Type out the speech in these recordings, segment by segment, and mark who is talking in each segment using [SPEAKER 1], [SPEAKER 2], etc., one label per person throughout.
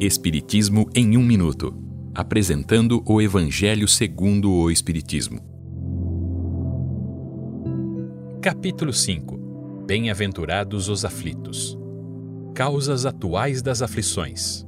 [SPEAKER 1] Espiritismo em um minuto, apresentando o Evangelho segundo o Espiritismo.
[SPEAKER 2] Capítulo 5. Bem-aventurados os aflitos. Causas atuais das aflições.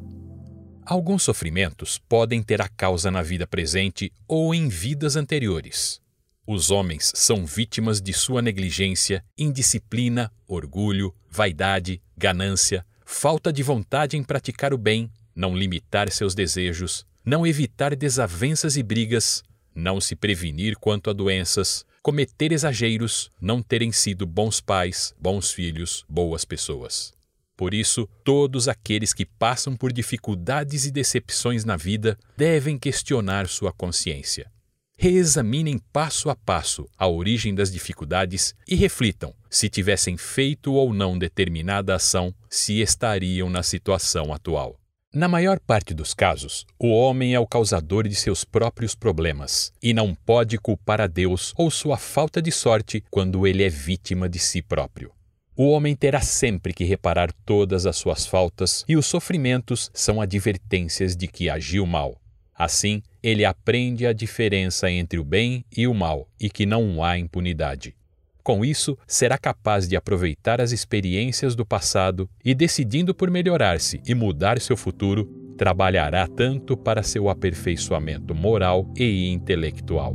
[SPEAKER 2] Alguns sofrimentos podem ter a causa na vida presente ou em vidas anteriores. Os homens são vítimas de sua negligência, indisciplina, orgulho, vaidade, ganância, falta de vontade em praticar o bem, não limitar seus desejos, não evitar desavenças e brigas, não se prevenir quanto a doenças, cometer exageros, não terem sido bons pais, bons filhos, boas pessoas. Por isso, todos aqueles que passam por dificuldades e decepções na vida devem questionar sua consciência. Reexaminem passo a passo a origem das dificuldades e reflitam se tivessem feito ou não determinada ação, se estariam na situação atual. Na maior parte dos casos, o homem é o causador de seus próprios problemas e não pode culpar a Deus ou sua falta de sorte quando ele é vítima de si próprio. O homem terá sempre que reparar todas as suas faltas e os sofrimentos são advertências de que agiu mal. Assim, ele aprende a diferença entre o bem e o mal e que não há impunidade. Com isso, será capaz de aproveitar as experiências do passado e, decidindo por melhorar-se e mudar seu futuro, trabalhará tanto para seu aperfeiçoamento moral e intelectual.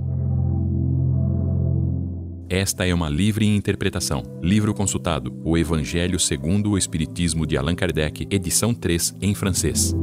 [SPEAKER 1] Esta é uma livre interpretação. Livro consultado: O Evangelho segundo o Espiritismo de Allan Kardec, edição 3, em francês.